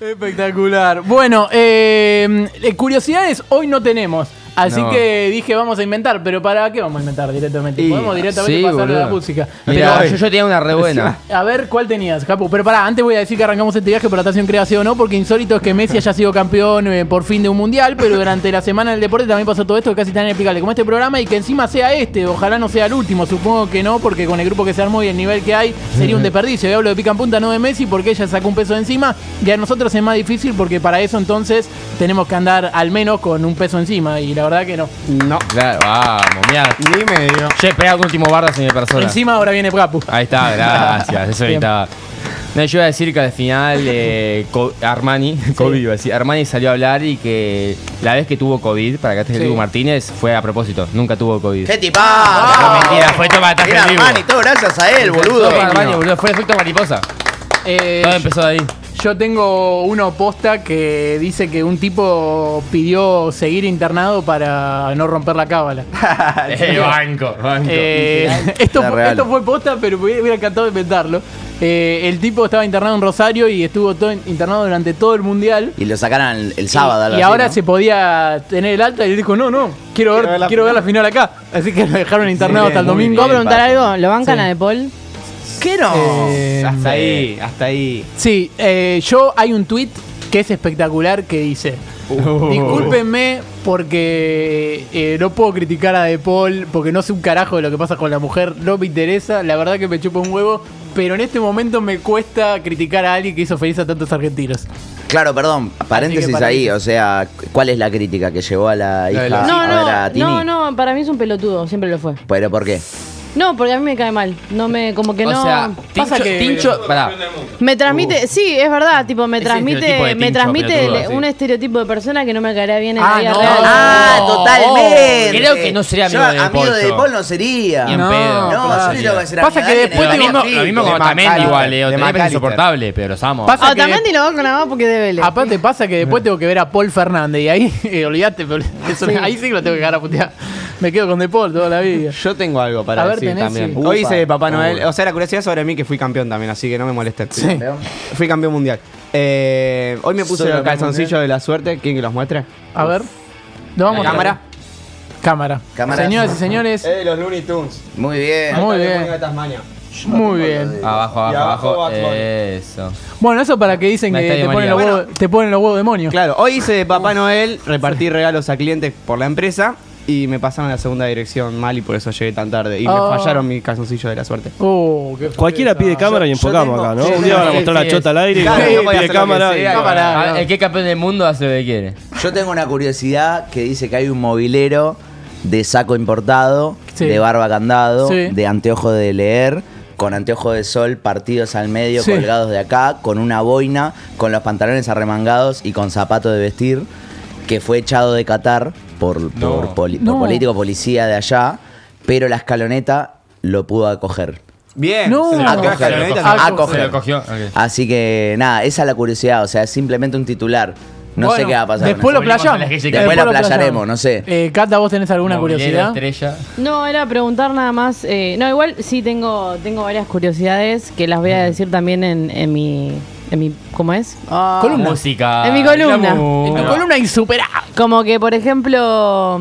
Espectacular. Bueno, eh, eh, curiosidades hoy no tenemos. Así No. que dije, vamos a inventar. Pero ¿para qué vamos a inventar directamente? Y- Podemos directamente sí, pasar a la música. Pero- yo, yo tenía una re buena. a ver, ¿cuál tenías, Capu? Pero pará, antes voy a decir que arrancamos este viaje por Natación Crea sí o no, porque insólito es que Messi haya sido campeón eh, por fin de un mundial, pero durante la semana del deporte también pasó todo esto que casi tan inexplicable como este programa y que encima sea este, ojalá no sea el último, supongo que no, porque con el grupo que se armó y el nivel que hay sería un desperdicio. Yo hablo de pica en punta, no de Messi, porque ella sacó un peso encima y a nosotros es más difícil porque para eso entonces tenemos que andar al menos con un peso encima y la verdad que no. No, Claro, vamos, mira. ni medio. Che, pega un último bardo, señor persona. Encima ahora viene Capu. Ahí está, gracias. Eso ahorita. No, yo iba a decir que al final eh, Co- Armani, COVID iba a decir, Armani salió a hablar y que la vez que tuvo COVID, para que esté el Sí. Martínez, fue a propósito, nunca tuvo COVID. ¡Qué tipazo! No, mentira, fue toma ataque Mira, en vivo. Armani, todo gracias a él, boludo. Todo Armani, boludo, fue efecto mariposa. Eh, Todo empezó de ahí. Yo tengo uno posta que dice que un tipo pidió seguir internado para no romper la cábala. Eh, banco, banco. Eh, esto, fue, real. esto fue posta, pero me hubiera encantado inventarlo. Eh, el tipo estaba internado en Rosario y estuvo todo internado durante todo el mundial. Y lo sacaron el, el sábado. y algo y así, ahora ¿no? se podía tener el alta y él dijo, no, no, quiero ver, ver la quiero ver la final acá. Así que lo dejaron internado hasta el domingo. ¿Puedo preguntar algo? ¿Lo bancan Sí. a De Paul? ¿Qué no? Eh, Hasta ahí, hasta ahí. Sí, eh, yo hay un tweet que es espectacular que dice. Uh. Discúlpenme porque eh, no puedo criticar a De Paul porque no sé un carajo de lo que pasa con la mujer, no me interesa, la verdad que me chupa un huevo, pero en este momento me cuesta criticar a alguien que hizo feliz a tantos argentinos. Claro, perdón, paréntesis para ahí, mí- o sea, ¿cuál es la crítica que llevó a la hija No, a ver a no, Tini? no, no, para mí es un pelotudo, siempre lo fue. ¿Pero por qué? No, porque a mí me cae mal. No me, como que o no. sea, pasa Tincho, que- Tincho, pará. me transmite, sí, es verdad, tipo, me transmite, de me transmite pelotudo, el- sí. un estereotipo de persona que no me caería bien en Ah, la vida no. real. Ah, Oh, totalmente. creo que no sería Yo, amigo de De amigo Paul, de De yo. Paul no sería. Ni en No, pedo. No, claro. yo tengo que ser Pasa que de después en Lo lo mismo de con Otamendi Macalister, igual, Leo. de Otamendi es insoportable, pero. Pasa Ah, también lo banco nada más porque de Vélez. Aparte pasa que después tengo que ver a Paul Fernández y ahí, eh, olvídate, ahí sí que lo tengo que dejar a putear. Me quedo con De Paul toda la vida. Yo tengo algo para A ver, decir tenés, también. sí. Hoy Upa. hice de Papá Noel. O sea, la curiosidad sobre mí que fui campeón también, así que no me molesten. Sí. Fui campeón mundial. Eh, hoy me puse Soy campeón calzoncillos de la suerte. ¿Quién que los muestre? A ver. Lo vamos ¿La a cámara? Cámara. Cámara. Señoras y señores, Eh, los Looney Tunes. Muy bien. Muy el bien. de Tasmania. muy bien. Abajo, Y abajo, abajo abajo. Bad Bunny. Eso. Bueno, eso para que dicen Me que está te de ponen, los huevos, te ponen los huevos demonios. Claro, hoy hice de Papá Noel, repartí regalos a clientes por la empresa y me pasaron a la segunda dirección mal y por eso llegué tan tarde. Y Oh. me fallaron mis calzoncillos de la suerte. Oh, qué Cualquiera pide cámara y enfocamos tengo- acá, ¿no? sí, Un día van a mostrar sí, la chota es. al aire y Claro, no pide cámara. y- sea. Cámara. Ah, El que es campeón del mundo hace lo que quiere. Yo tengo una curiosidad que dice que hay un mobilero de saco importado, Sí. de barba candado, Sí. de anteojo de leer, con anteojo de sol partidos al medio, Sí. colgados de acá, con una boina, con los pantalones arremangados y con zapato de vestir, que fue echado de Qatar por, por, poli- por No. político policía de allá, pero la escaloneta lo pudo acoger. Bien. No. se la escaloneta, a se- a coger. coger. Se lo cogió. ok. Así que nada, esa es la curiosidad, o sea, es simplemente un titular. No sé Bueno, qué va a pasar. Después lo Volvimos a playamos. Después lo playaremos, no sé. Eh, Cata, ¿vos tenés alguna Movilero, curiosidad? estrella. No, era preguntar nada más. eh, no, igual sí tengo, tengo varias curiosidades que las voy a decir también en, en mi. En mi ¿Cómo es? Ah, Columna. Música. En mi columna. En tu columna insuperable. Como que, por ejemplo,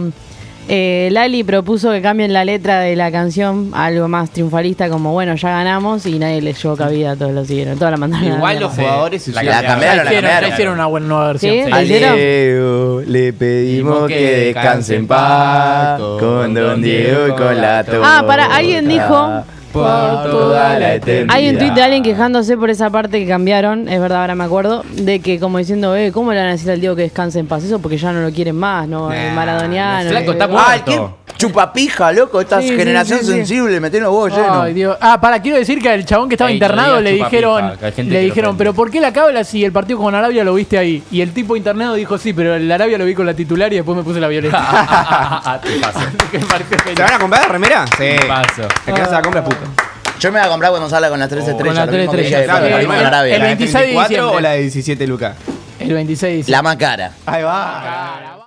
eh, Lali propuso que cambien la letra de la canción a algo más triunfalista, como bueno, ya ganamos y nadie le llevó cabida, todos lo siguieron, toda la mandaron. a la Igual los jugadores se La hicieron- La cambiaron, la hicieron, cambiaron. ya hicieron una buena nueva versión. ¿Sí? Sí. ¿La A? Leo le pedimos que descanse en paz con Don Diego y con la torta. Ah, para, alguien dijo. Por toda la eternidad. Hay un tuit de alguien quejándose por esa parte que cambiaron, es verdad, ahora me acuerdo, de que como diciendo, eh, ¿cómo le van a decir al Diego que descanse en paz? Eso porque ya no lo quieren más, ¿no? El Nah, maradoniano. el flaco eh, está eh, muerto. Chupapija, loco. Esta Sí, sí, generación sí, sí. sensible, me tiene los huevos llenos. Ay, Dios. Ah, para, quiero decir que al chabón que estaba Ey, internado le dijeron, chupapija, que hay gente le que lo dijeron, ofende. pero ¿por qué la cabla si el partido con Arabia lo viste ahí? Y el tipo internado dijo, sí, pero el Arabia lo vi con la titular y después me puse la violeta. Te paso. Que me pareció ¿Se genial. van a comprar la remera? Sí. Te paso. El que no se la compra es puto. Yo me voy a comprar cuando salga con las tres estrellas. las lo tres mismo que estrellas, claro. salimos El- con Arabia. el ¿La de 26 de 34 diciembre. o la de 17 lucas? El 26 de La más cara. Ahí va.